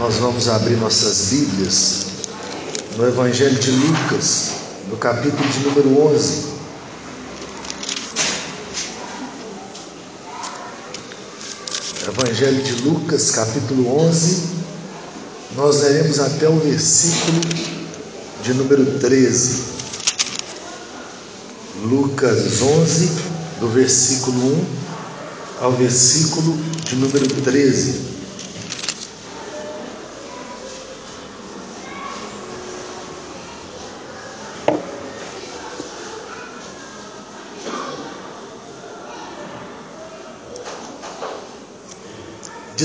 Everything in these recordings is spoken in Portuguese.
Nós vamos abrir nossas Bíblias no Evangelho de Lucas, no capítulo de número 11. Evangelho de Lucas, capítulo 11. Nós leremos até o versículo de número 13. Lucas 11, do versículo 1 ao versículo de número 13.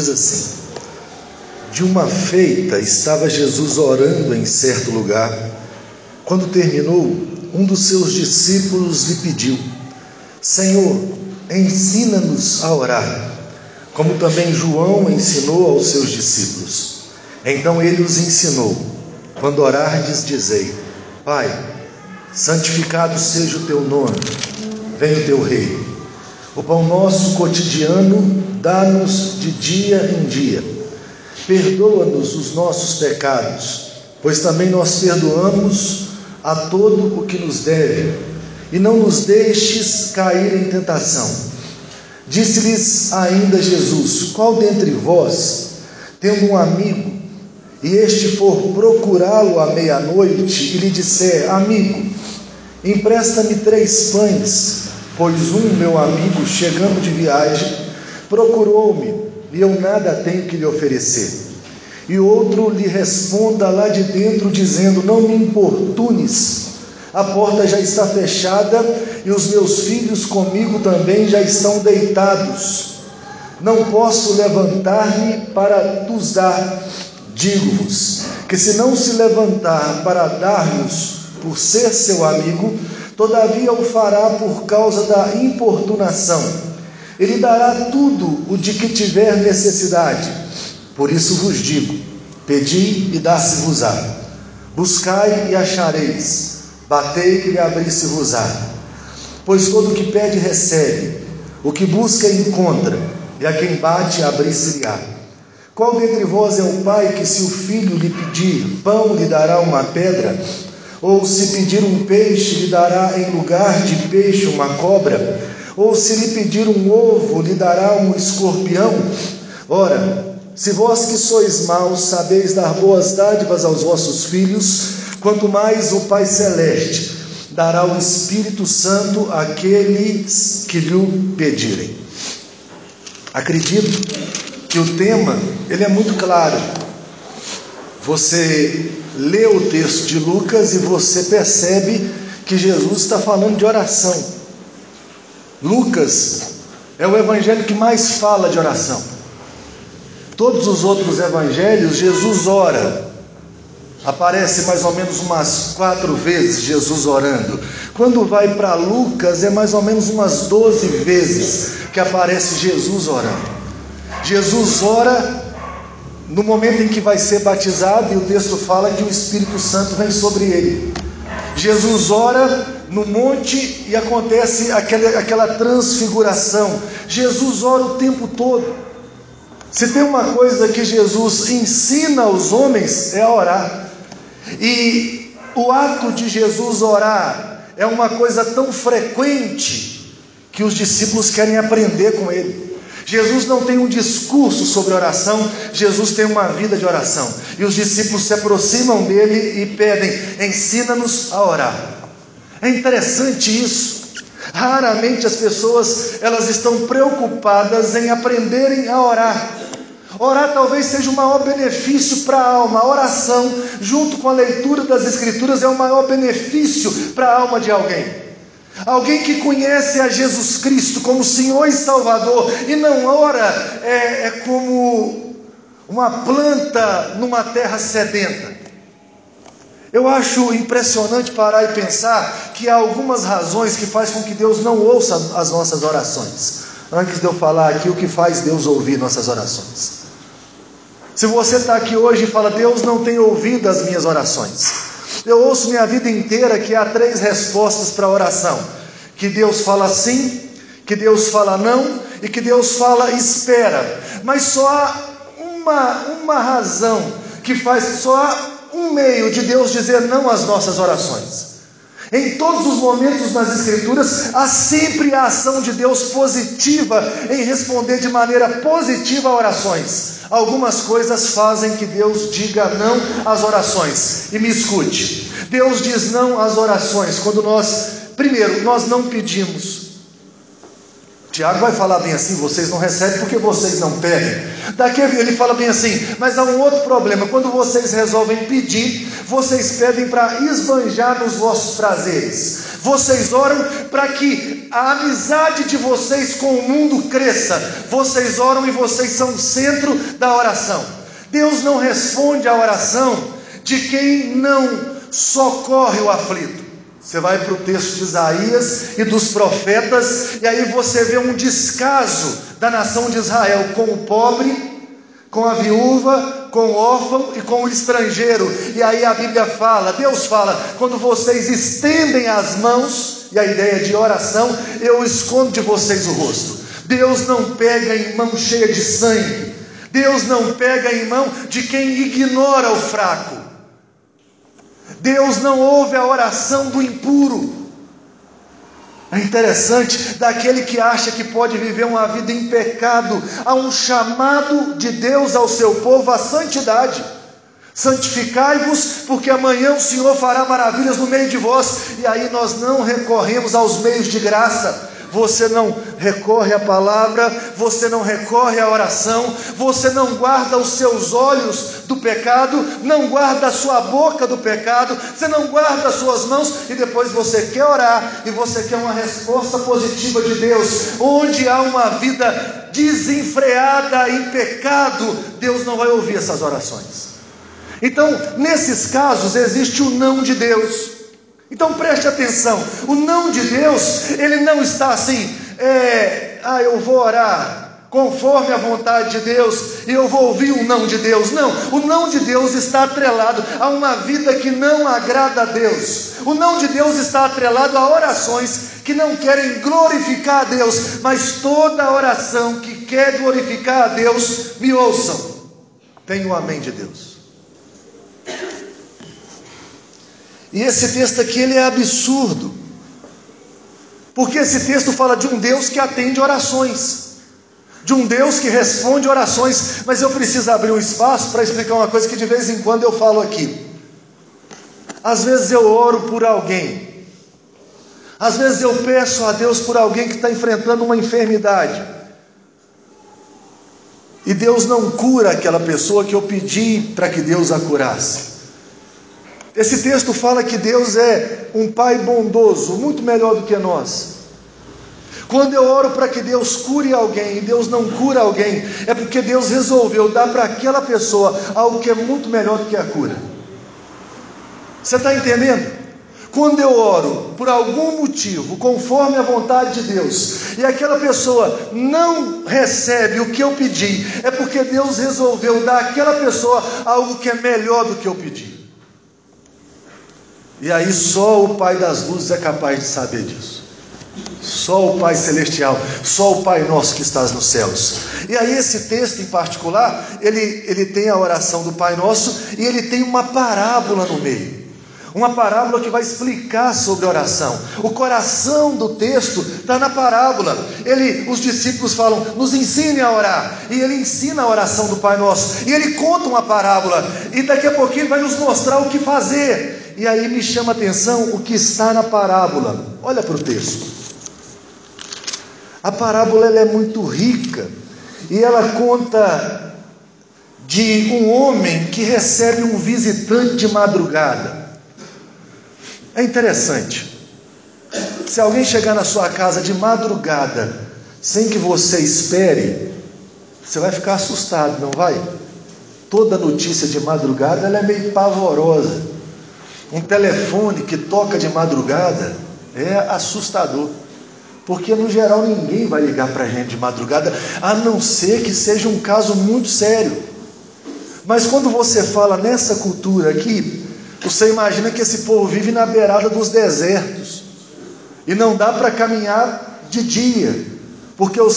Diz assim: De uma feita estava Jesus orando em certo lugar. Quando terminou, um dos seus discípulos lhe pediu: Senhor, ensina-nos a orar, como também João ensinou aos seus discípulos. Então ele os ensinou: Quando orardes, dizei: Pai, santificado seja o teu nome, venha o teu reino. O pão nosso cotidiano dá-nos de dia em dia. Perdoa-nos os nossos pecados, pois também nós perdoamos a todo o que nos deve, e não nos deixes cair em tentação. Disse-lhes ainda Jesus: Qual dentre vós, tendo um amigo, e este for procurá-lo à meia-noite e lhe disser: Amigo, empresta-me três pães, pois um meu amigo, chegando de viagem, Procurou-me e eu nada tenho que lhe oferecer. E outro lhe responda lá de dentro, dizendo: Não me importunes, a porta já está fechada e os meus filhos comigo também já estão deitados. Não posso levantar-me para nos dar. Digo-vos que se não se levantar para dar-nos por ser seu amigo, todavia o fará por causa da importunação ele dará tudo o de que tiver necessidade. Por isso vos digo: pedi e dá-se-vos-á. Buscai e achareis. Batei e abri-se-vos-á. Pois todo o que pede recebe, o que busca encontra, e a quem bate abri-se-lhe-á. Qual dentre vós é o pai que, se o filho lhe pedir pão, lhe dará uma pedra? Ou se pedir um peixe, lhe dará em lugar de peixe uma cobra? Ou se lhe pedir um ovo, lhe dará um escorpião? Ora, se vós que sois maus sabeis dar boas dádivas aos vossos filhos, quanto mais o Pai Celeste dará o Espírito Santo àqueles que lhe pedirem. Acredito que o tema ele é muito claro. Você lê o texto de Lucas e você percebe que Jesus está falando de oração. Lucas é o evangelho que mais fala de oração. Todos os outros evangelhos, Jesus ora. Aparece mais ou menos umas quatro vezes Jesus orando. Quando vai para Lucas, é mais ou menos umas doze vezes que aparece Jesus orando. Jesus ora no momento em que vai ser batizado, e o texto fala que o Espírito Santo vem sobre ele. Jesus ora no monte e acontece aquela, aquela transfiguração. Jesus ora o tempo todo. Se tem uma coisa que Jesus ensina aos homens é a orar. E o ato de Jesus orar é uma coisa tão frequente que os discípulos querem aprender com ele. Jesus não tem um discurso sobre oração, Jesus tem uma vida de oração. E os discípulos se aproximam dele e pedem: ensina-nos a orar. É interessante isso. Raramente as pessoas elas estão preocupadas em aprenderem a orar. Orar talvez seja o maior benefício para a alma. A oração, junto com a leitura das Escrituras, é o maior benefício para a alma de alguém. Alguém que conhece a Jesus Cristo como Senhor e Salvador e não ora é, é como uma planta numa terra sedenta. Eu acho impressionante parar e pensar que há algumas razões que faz com que Deus não ouça as nossas orações. Antes de eu falar aqui o que faz Deus ouvir nossas orações. Se você está aqui hoje e fala, Deus não tem ouvido as minhas orações. Eu ouço minha vida inteira que há três respostas para a oração: que Deus fala sim, que Deus fala não e que Deus fala espera. Mas só há uma, uma razão que faz só um meio de Deus dizer não às nossas orações. Em todos os momentos nas Escrituras, há sempre a ação de Deus positiva em responder de maneira positiva a orações. Algumas coisas fazem que Deus diga não às orações. E me escute: Deus diz não às orações quando nós, primeiro, nós não pedimos. Tiago vai falar bem assim: vocês não recebem porque vocês não pedem. Daqui ele fala bem assim, mas há um outro problema: quando vocês resolvem pedir, vocês pedem para esbanjar nos vossos prazeres. Vocês oram para que a amizade de vocês com o mundo cresça. Vocês oram e vocês são o centro da oração. Deus não responde à oração de quem não socorre o aflito. Você vai para o texto de Isaías e dos profetas, e aí você vê um descaso da nação de Israel com o pobre, com a viúva, com o órfão e com o estrangeiro. E aí a Bíblia fala, Deus fala, quando vocês estendem as mãos, e a ideia de oração, eu escondo de vocês o rosto. Deus não pega em mão cheia de sangue. Deus não pega em mão de quem ignora o fraco. Deus não ouve a oração do impuro. É interessante, daquele que acha que pode viver uma vida em pecado, há um chamado de Deus ao seu povo à santidade. Santificai-vos, porque amanhã o Senhor fará maravilhas no meio de vós, e aí nós não recorremos aos meios de graça, você não recorre à palavra, você não recorre à oração, você não guarda os seus olhos do pecado, não guarda a sua boca do pecado, você não guarda as suas mãos e depois você quer orar e você quer uma resposta positiva de Deus. Onde há uma vida desenfreada em pecado, Deus não vai ouvir essas orações. Então, nesses casos, existe o não de Deus. Então preste atenção, o não de Deus, ele não está assim, é, ah, eu vou orar conforme a vontade de Deus e eu vou ouvir o não de Deus. Não, o não de Deus está atrelado a uma vida que não agrada a Deus. O não de Deus está atrelado a orações que não querem glorificar a Deus, mas toda oração que quer glorificar a Deus, me ouçam. Tem o amém de Deus. E esse texto aqui ele é absurdo. Porque esse texto fala de um Deus que atende orações, de um Deus que responde orações, mas eu preciso abrir um espaço para explicar uma coisa que de vez em quando eu falo aqui. Às vezes eu oro por alguém, às vezes eu peço a Deus por alguém que está enfrentando uma enfermidade, e Deus não cura aquela pessoa que eu pedi para que Deus a curasse. Esse texto fala que Deus é um Pai bondoso, muito melhor do que nós. Quando eu oro para que Deus cure alguém e Deus não cura alguém, é porque Deus resolveu dar para aquela pessoa algo que é muito melhor do que a cura. Você está entendendo? Quando eu oro por algum motivo, conforme a vontade de Deus, e aquela pessoa não recebe o que eu pedi, é porque Deus resolveu dar àquela pessoa algo que é melhor do que eu pedi. E aí só o Pai das luzes é capaz de saber disso. Só o Pai celestial, só o Pai nosso que estás nos céus. E aí esse texto em particular, ele, ele tem a oração do Pai nosso e ele tem uma parábola no meio. Uma parábola que vai explicar sobre oração. O coração do texto está na parábola. Ele, os discípulos falam, nos ensine a orar. E ele ensina a oração do Pai Nosso. E ele conta uma parábola. E daqui a pouquinho ele vai nos mostrar o que fazer. E aí me chama a atenção o que está na parábola. Olha para o texto. A parábola é muito rica e ela conta de um homem que recebe um visitante de madrugada. É interessante. Se alguém chegar na sua casa de madrugada, sem que você espere, você vai ficar assustado, não vai? Toda notícia de madrugada é meio pavorosa. Um telefone que toca de madrugada é assustador. Porque no geral ninguém vai ligar para a gente de madrugada, a não ser que seja um caso muito sério. Mas quando você fala nessa cultura aqui, você imagina que esse povo vive na beirada dos desertos e não dá para caminhar de dia. porque o, o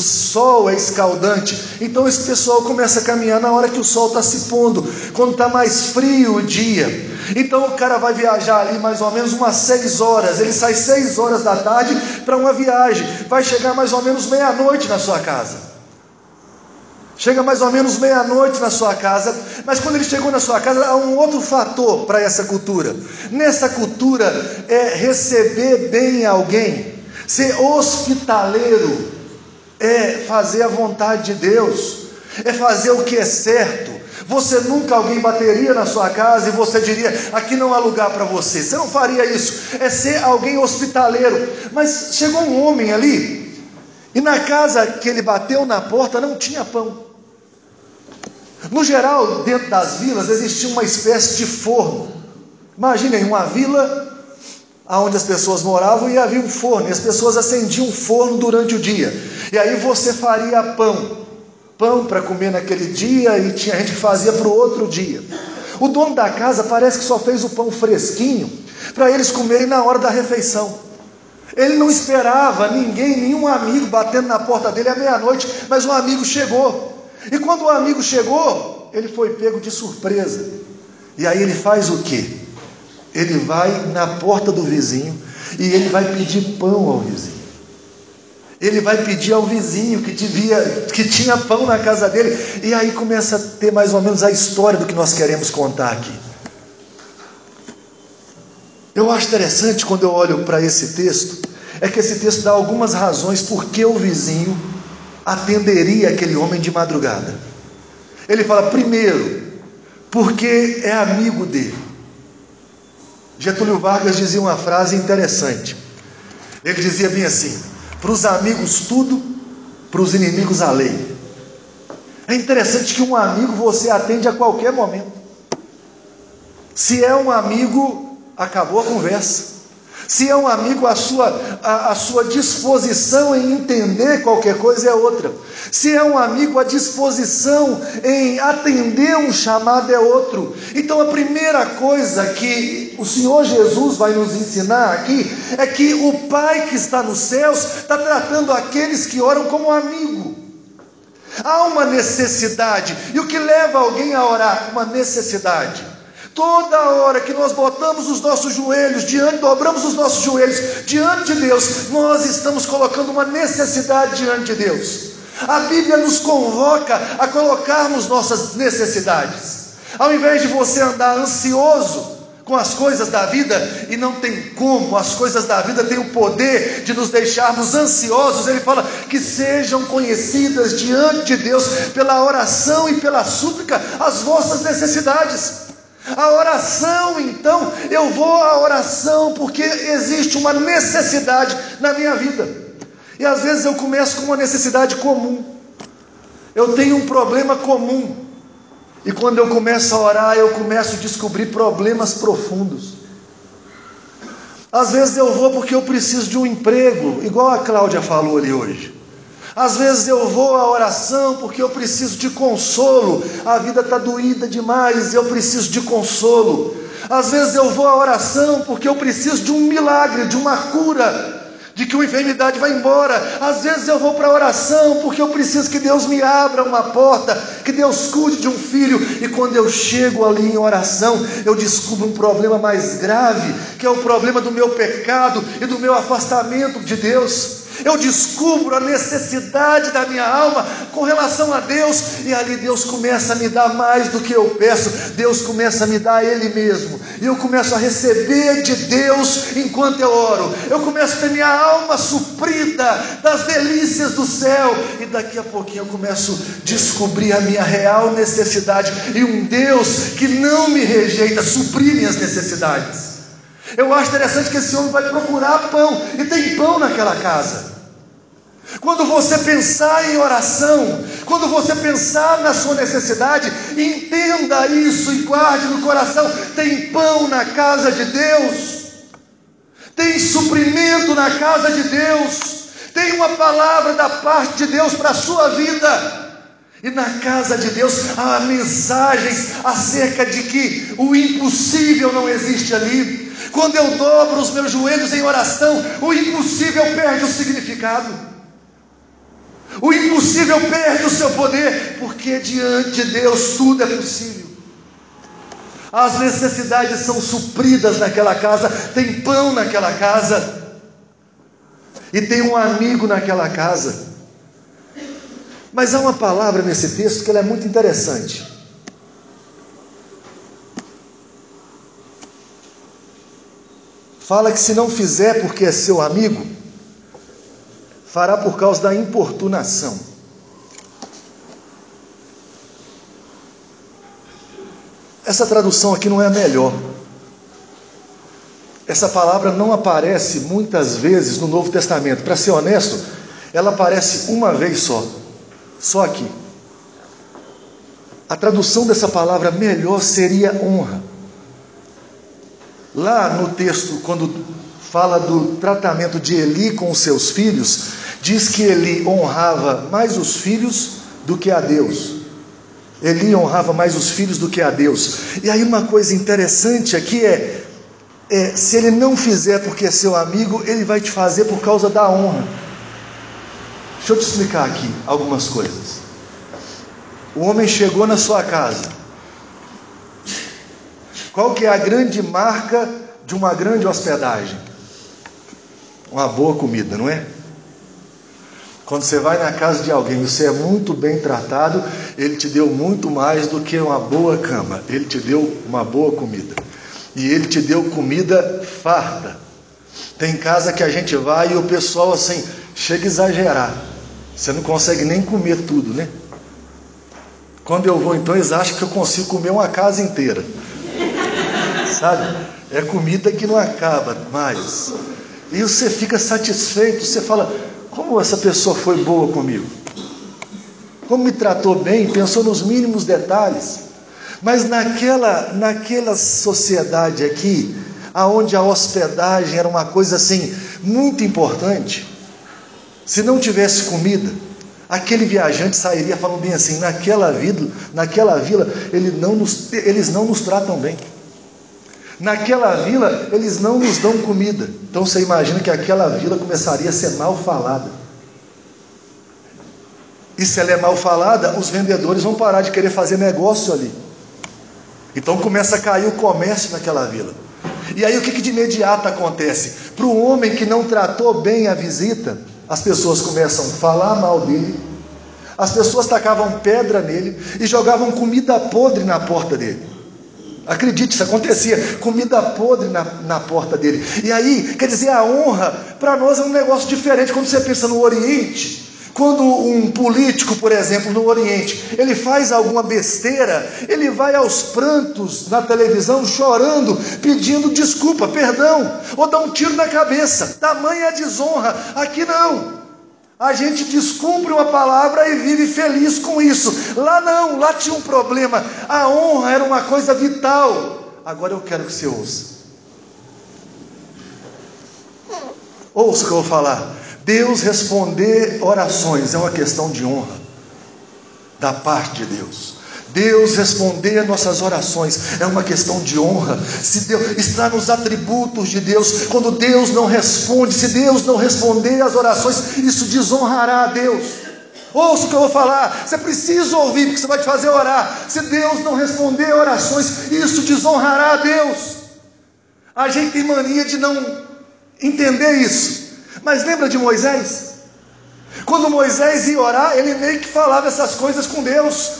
sol é escaldante. Então esse pessoal começa a caminhar na hora que o sol está se pondo, quando está mais frio o dia. Então o cara vai viajar ali mais ou menos umas seis horas. Ele sai seis horas da tarde para uma viagem, vai chegar mais ou menos meia-noite na sua casa. Chega mais ou menos meia-noite na sua casa, mas quando ele chegou na sua casa, há um outro fator para essa cultura. Nessa cultura é receber bem alguém, ser hospitaleiro, é fazer a vontade de Deus, é fazer o que é certo. Você nunca alguém bateria na sua casa e você diria: aqui não há lugar para você. Você não faria isso. É ser alguém hospitaleiro. Mas chegou um homem ali e na casa que ele bateu na porta não tinha pão. No geral, dentro das vilas existia uma espécie de forno. Imaginem uma vila onde as pessoas moravam e havia um forno, e as pessoas acendiam um forno durante o dia. E aí você faria pão, pão para comer naquele dia, e tinha gente que fazia para o outro dia. O dono da casa parece que só fez o pão fresquinho para eles comerem na hora da refeição. Ele não esperava ninguém, nenhum amigo batendo na porta dele à meia-noite, mas um amigo chegou. E quando o amigo chegou, ele foi pego de surpresa. E aí ele faz o que? Ele vai na porta do vizinho e ele vai pedir pão ao vizinho. Ele vai pedir ao vizinho que, devia, que tinha pão na casa dele. E aí começa a ter mais ou menos a história do que nós queremos contar aqui. Eu acho interessante quando eu olho para esse texto, é que esse texto dá algumas razões por que o vizinho atenderia aquele homem de madrugada? Ele fala, primeiro, porque é amigo dele. Getúlio Vargas dizia uma frase interessante. Ele dizia bem assim: para os amigos tudo, para os inimigos a lei. É interessante que um amigo você atende a qualquer momento. Se é um amigo, acabou a conversa. Se é um amigo, a sua, a, a, sua disposição em entender qualquer coisa é outra. Se é um amigo, a disposição em atender um chamado é outro. Então a primeira coisa que o Senhor Jesus vai nos ensinar aqui é que o Pai que está nos céus está tratando aqueles que oram como amigo. Há uma necessidade, e o que leva alguém a orar? Uma necessidade. Toda hora que nós botamos os nossos joelhos diante, dobramos os nossos joelhos diante de Deus, nós estamos colocando uma necessidade diante de Deus. A Bíblia nos convoca a colocarmos nossas necessidades. Ao invés de você andar ansioso com as coisas da vida, e não tem como, as coisas da vida têm o poder de nos deixarmos ansiosos, ele fala que sejam conhecidas diante de Deus pela oração e pela súplica as vossas necessidades. A oração, então, eu vou à oração porque existe uma necessidade na minha vida. E às vezes eu começo com uma necessidade comum. Eu tenho um problema comum. E quando eu começo a orar, eu começo a descobrir problemas profundos. Às vezes eu vou porque eu preciso de um emprego, igual a Cláudia falou ali hoje. Às vezes eu vou à oração porque eu preciso de consolo, a vida está doída demais, eu preciso de consolo. Às vezes eu vou à oração porque eu preciso de um milagre, de uma cura de que uma enfermidade vai embora. Às vezes eu vou para a oração porque eu preciso que Deus me abra uma porta, que Deus cuide de um filho. E quando eu chego ali em oração, eu descubro um problema mais grave, que é o problema do meu pecado e do meu afastamento de Deus eu descubro a necessidade da minha alma com relação a Deus, e ali Deus começa a me dar mais do que eu peço, Deus começa a me dar Ele mesmo, e eu começo a receber de Deus enquanto eu oro, eu começo a ter minha alma suprida das delícias do céu, e daqui a pouquinho eu começo a descobrir a minha real necessidade, e um Deus que não me rejeita, suprir minhas necessidades. Eu acho interessante que esse homem vai procurar pão, e tem pão naquela casa. Quando você pensar em oração, quando você pensar na sua necessidade, entenda isso e guarde no coração: tem pão na casa de Deus, tem suprimento na casa de Deus, tem uma palavra da parte de Deus para a sua vida. E na casa de Deus há mensagens acerca de que o impossível não existe ali. Quando eu dobro os meus joelhos em oração, o impossível perde o significado. O impossível perde o seu poder, porque diante de Deus tudo é possível. As necessidades são supridas naquela casa, tem pão naquela casa, e tem um amigo naquela casa. Mas há uma palavra nesse texto que é muito interessante. Fala que se não fizer porque é seu amigo, fará por causa da importunação. Essa tradução aqui não é a melhor. Essa palavra não aparece muitas vezes no Novo Testamento. Para ser honesto, ela aparece uma vez só. Só aqui. A tradução dessa palavra melhor seria honra. Lá no texto, quando fala do tratamento de Eli com os seus filhos, diz que Eli honrava mais os filhos do que a Deus. Eli honrava mais os filhos do que a Deus. E aí uma coisa interessante aqui é, é se ele não fizer porque é seu amigo, ele vai te fazer por causa da honra. Deixa eu te explicar aqui algumas coisas. O homem chegou na sua casa. Qual que é a grande marca de uma grande hospedagem? Uma boa comida, não é? Quando você vai na casa de alguém, você é muito bem tratado, ele te deu muito mais do que uma boa cama. Ele te deu uma boa comida. E ele te deu comida farta. Tem casa que a gente vai e o pessoal assim chega a exagerar. Você não consegue nem comer tudo, né? Quando eu vou, então, eles acham que eu consigo comer uma casa inteira. Sabe? É comida que não acaba mais. E você fica satisfeito, você fala: como essa pessoa foi boa comigo? Como me tratou bem, pensou nos mínimos detalhes. Mas naquela, naquela sociedade aqui, aonde a hospedagem era uma coisa assim muito importante, se não tivesse comida, aquele viajante sairia falando bem assim: naquela vida, naquela vila, ele não nos, eles não nos tratam bem. Naquela vila, eles não nos dão comida. Então você imagina que aquela vila começaria a ser mal falada. E se ela é mal falada, os vendedores vão parar de querer fazer negócio ali. Então começa a cair o comércio naquela vila. E aí o que, que de imediato acontece? Para o homem que não tratou bem a visita, as pessoas começam a falar mal dele, as pessoas tacavam pedra nele e jogavam comida podre na porta dele. Acredite, isso acontecia, comida podre na, na porta dele. E aí, quer dizer, a honra para nós é um negócio diferente. Quando você pensa no Oriente, quando um político, por exemplo, no Oriente, ele faz alguma besteira, ele vai aos prantos na televisão chorando, pedindo desculpa, perdão, ou dá um tiro na cabeça. Tamanha desonra. Aqui não. A gente descumpre uma palavra e vive feliz com isso. Lá não, lá tinha um problema. A honra era uma coisa vital. Agora eu quero que você ouça. Ouça o que eu vou falar. Deus responder orações é uma questão de honra da parte de Deus. Deus responder nossas orações é uma questão de honra. Se Deus está nos atributos de Deus, quando Deus não responde, se Deus não responder às orações, isso desonrará a Deus. Ouça o que eu vou falar, você precisa ouvir, porque você vai te fazer orar. Se Deus não responder orações, isso desonrará a Deus. A gente tem mania de não entender isso. Mas lembra de Moisés? Quando Moisés ia orar, ele meio que falava essas coisas com Deus.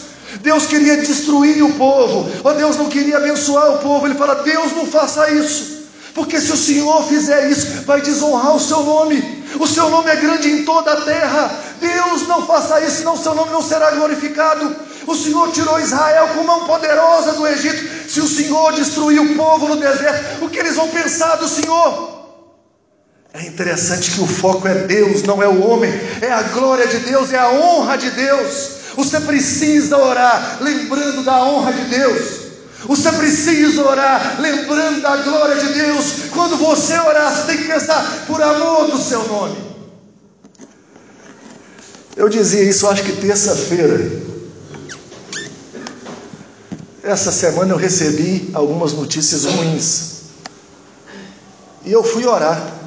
Deus queria destruir o povo, ou Deus não queria abençoar o povo. Ele fala: Deus não faça isso, porque se o Senhor fizer isso, vai desonrar o seu nome. O seu nome é grande em toda a terra. Deus não faça isso, senão seu nome não será glorificado. O Senhor tirou Israel com mão poderosa do Egito. Se o Senhor destruir o povo no deserto, o que eles vão pensar do Senhor? É interessante que o foco é Deus, não é o homem, é a glória de Deus, é a honra de Deus. Você precisa orar lembrando da honra de Deus. Você precisa orar lembrando da glória de Deus. Quando você orar, você tem que pensar por amor do seu nome. Eu dizia isso, acho que terça-feira. Essa semana eu recebi algumas notícias ruins. E eu fui orar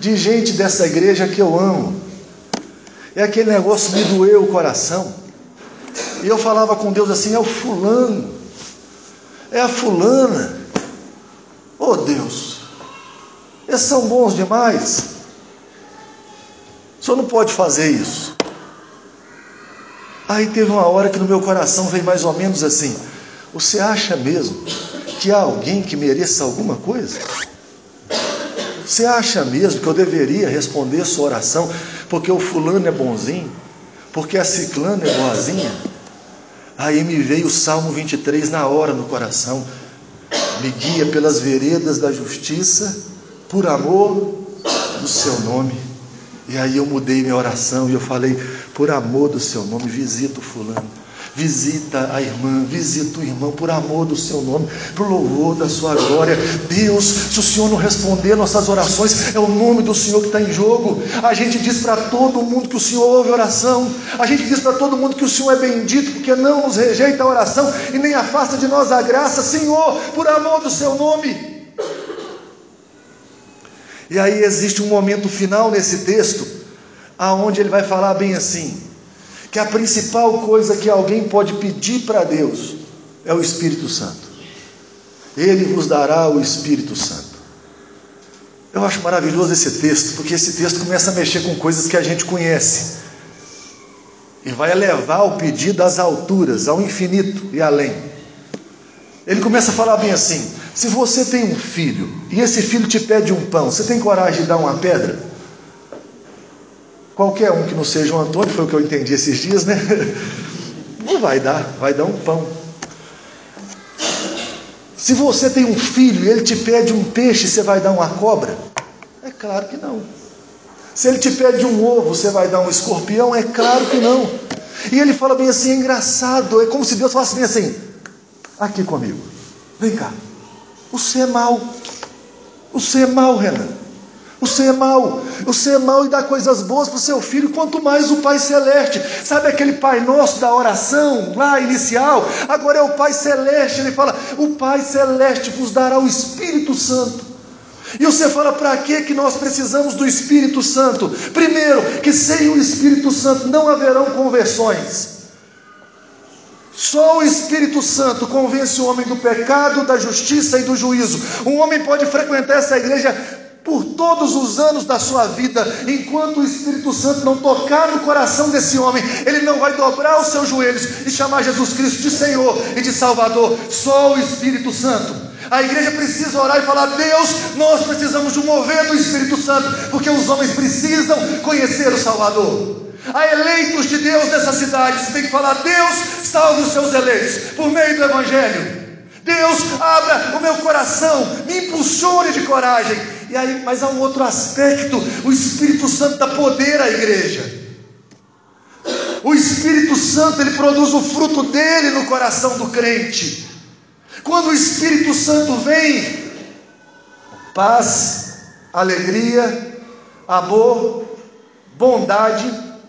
de gente dessa igreja que eu amo. é aquele negócio me doeu o coração. E eu falava com Deus assim: é o fulano, é a fulana. Oh Deus, eles são bons demais. O senhor não pode fazer isso. Aí teve uma hora que no meu coração veio mais ou menos assim: Você acha mesmo que há alguém que mereça alguma coisa? Você acha mesmo que eu deveria responder sua oração porque o fulano é bonzinho? Porque a ciclana é boazinha? Aí me veio o Salmo 23 na hora no coração. Me guia pelas veredas da justiça, por amor do seu nome. E aí eu mudei minha oração e eu falei: por amor do seu nome, visita o fulano. Visita a irmã, visita o irmão, por amor do seu nome, por louvor da sua glória. Deus, se o Senhor não responder nossas orações, é o nome do Senhor que está em jogo. A gente diz para todo mundo que o Senhor ouve oração. A gente diz para todo mundo que o Senhor é bendito, porque não nos rejeita a oração e nem afasta de nós a graça. Senhor, por amor do seu nome. E aí existe um momento final nesse texto, aonde ele vai falar bem assim: que a principal coisa que alguém pode pedir para Deus é o Espírito Santo. Ele vos dará o Espírito Santo. Eu acho maravilhoso esse texto, porque esse texto começa a mexer com coisas que a gente conhece e vai elevar o pedido às alturas, ao infinito e além. Ele começa a falar bem assim: se você tem um filho e esse filho te pede um pão, você tem coragem de dar uma pedra? Qualquer um que não seja um Antônio, foi o que eu entendi esses dias, né? Não vai dar, vai dar um pão. Se você tem um filho e ele te pede um peixe, você vai dar uma cobra? É claro que não. Se ele te pede um ovo, você vai dar um escorpião? É claro que não. E ele fala bem assim, é engraçado, é como se Deus falasse bem assim: aqui comigo, vem cá. Você é mau. Você é mau, Renan. Você é mau, você é mau e dá coisas boas para o seu filho, quanto mais o Pai Celeste. Sabe aquele Pai Nosso da oração lá inicial? Agora é o Pai Celeste. Ele fala: O Pai Celeste vos dará o Espírito Santo. E você fala: para que que nós precisamos do Espírito Santo? Primeiro, que sem o Espírito Santo não haverão conversões. Só o Espírito Santo convence o homem do pecado, da justiça e do juízo. Um homem pode frequentar essa igreja por todos os anos da sua vida, enquanto o Espírito Santo não tocar no coração desse homem, ele não vai dobrar os seus joelhos e chamar Jesus Cristo de Senhor e de Salvador. Só o Espírito Santo. A igreja precisa orar e falar: Deus, nós precisamos de um mover do Espírito Santo, porque os homens precisam conhecer o Salvador. Há eleitos de Deus nessa cidade, você tem que falar: Deus, salve os seus eleitos por meio do Evangelho. Deus, abra o meu coração, me impulsione de coragem. E aí, mas há um outro aspecto: o Espírito Santo dá poder à igreja. O Espírito Santo ele produz o fruto dele no coração do crente. Quando o Espírito Santo vem, paz, alegria, amor, bondade,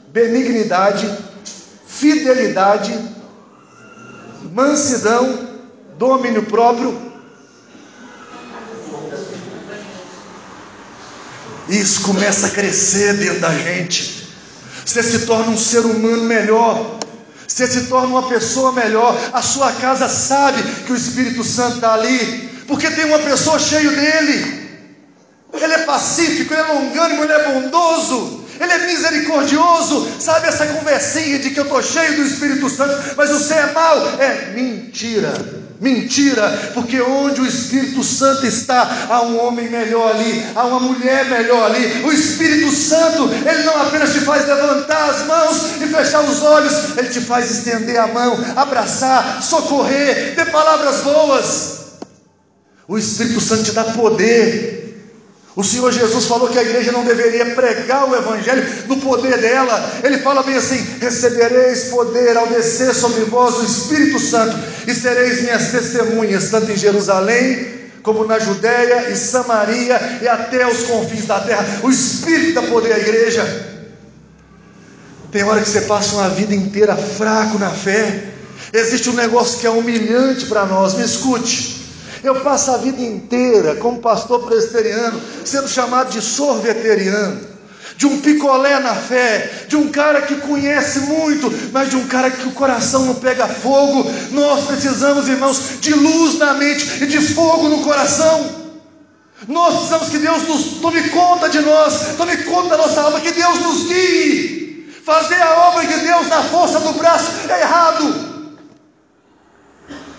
benignidade, fidelidade, mansidão, domínio próprio. Isso começa a crescer dentro da gente. Você se torna um ser humano melhor. Você se torna uma pessoa melhor. A sua casa sabe que o Espírito Santo está ali, porque tem uma pessoa cheia dele. Ele é pacífico, ele é longânimo, ele é bondoso. Ele é misericordioso, sabe essa conversinha de que eu estou cheio do Espírito Santo, mas você é mau? É mentira. Mentira, porque onde o Espírito Santo está, há um homem melhor ali, há uma mulher melhor ali. O Espírito Santo, ele não apenas te faz levantar as mãos e fechar os olhos, ele te faz estender a mão, abraçar, socorrer, ter palavras boas. O Espírito Santo te dá poder, o Senhor Jesus falou que a igreja não deveria pregar o Evangelho no poder dela. Ele fala bem assim: recebereis poder ao descer sobre vós o Espírito Santo, e sereis minhas testemunhas, tanto em Jerusalém, como na Judéia e Samaria e até os confins da terra. O Espírito dá poder à igreja. Tem hora que você passa uma vida inteira fraco na fé. Existe um negócio que é humilhante para nós. Me escute. Eu passo a vida inteira como pastor presbiteriano, sendo chamado de sorveteriano, de um picolé na fé, de um cara que conhece muito, mas de um cara que o coração não pega fogo. Nós precisamos, irmãos, de luz na mente e de fogo no coração. Nós precisamos que Deus nos tome conta de nós, tome conta da nossa alma, que Deus nos guie. Fazer a obra de Deus na força do braço é errado.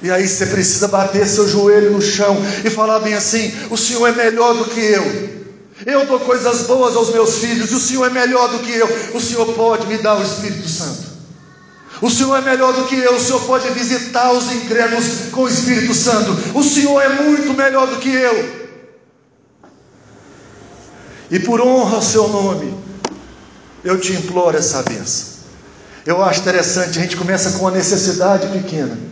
E aí você precisa bater seu joelho no chão e falar bem assim: o Senhor é melhor do que eu. Eu dou coisas boas aos meus filhos, e o Senhor é melhor do que eu. O Senhor pode me dar o Espírito Santo. O Senhor é melhor do que eu, o Senhor pode visitar os incrédulos com o Espírito Santo. O Senhor é muito melhor do que eu. E por honra ao seu nome, eu te imploro essa benção. Eu acho interessante, a gente começa com uma necessidade pequena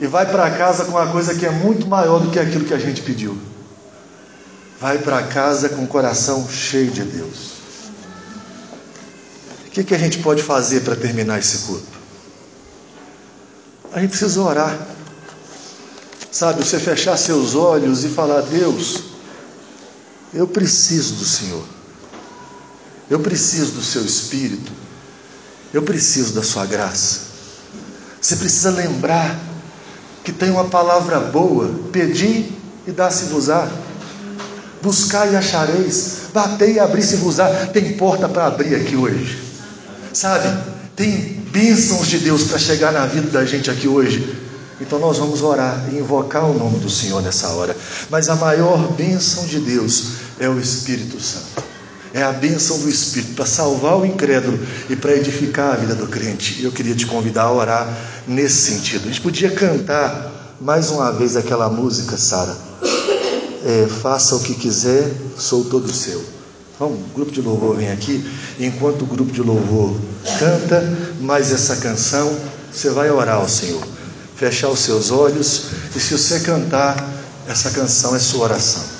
e vai para casa com uma coisa que é muito maior do que aquilo que a gente pediu vai para casa com o coração cheio de Deus. O que, que a gente pode fazer para terminar esse culto? A gente precisa orar. Sabe, você fechar seus olhos e falar: Deus, eu preciso do Senhor, eu preciso do Seu Espírito, eu preciso da Sua graça. Você precisa lembrar que tem uma palavra boa: pedir e dar-se-vos-á. Buscar e achareis, bater e abrir-se-vos-á. Tem porta para abrir aqui hoje, sabe? Tem bênçãos de Deus para chegar na vida da gente aqui hoje. Então nós vamos orar e invocar o nome do Senhor nessa hora. Mas a maior bênção de Deus é o Espírito Santo. É a bênção do Espírito para salvar o incrédulo e para edificar a vida do crente. Eu queria te convidar a orar nesse sentido. A gente podia cantar mais uma vez aquela música, Sara é, faça o que quiser, sou todo seu. Vamos, o grupo de louvor vem aqui. Enquanto o grupo de louvor canta mais essa canção, você vai orar ao Senhor, fechar os seus olhos, e se você cantar, essa canção é sua oração.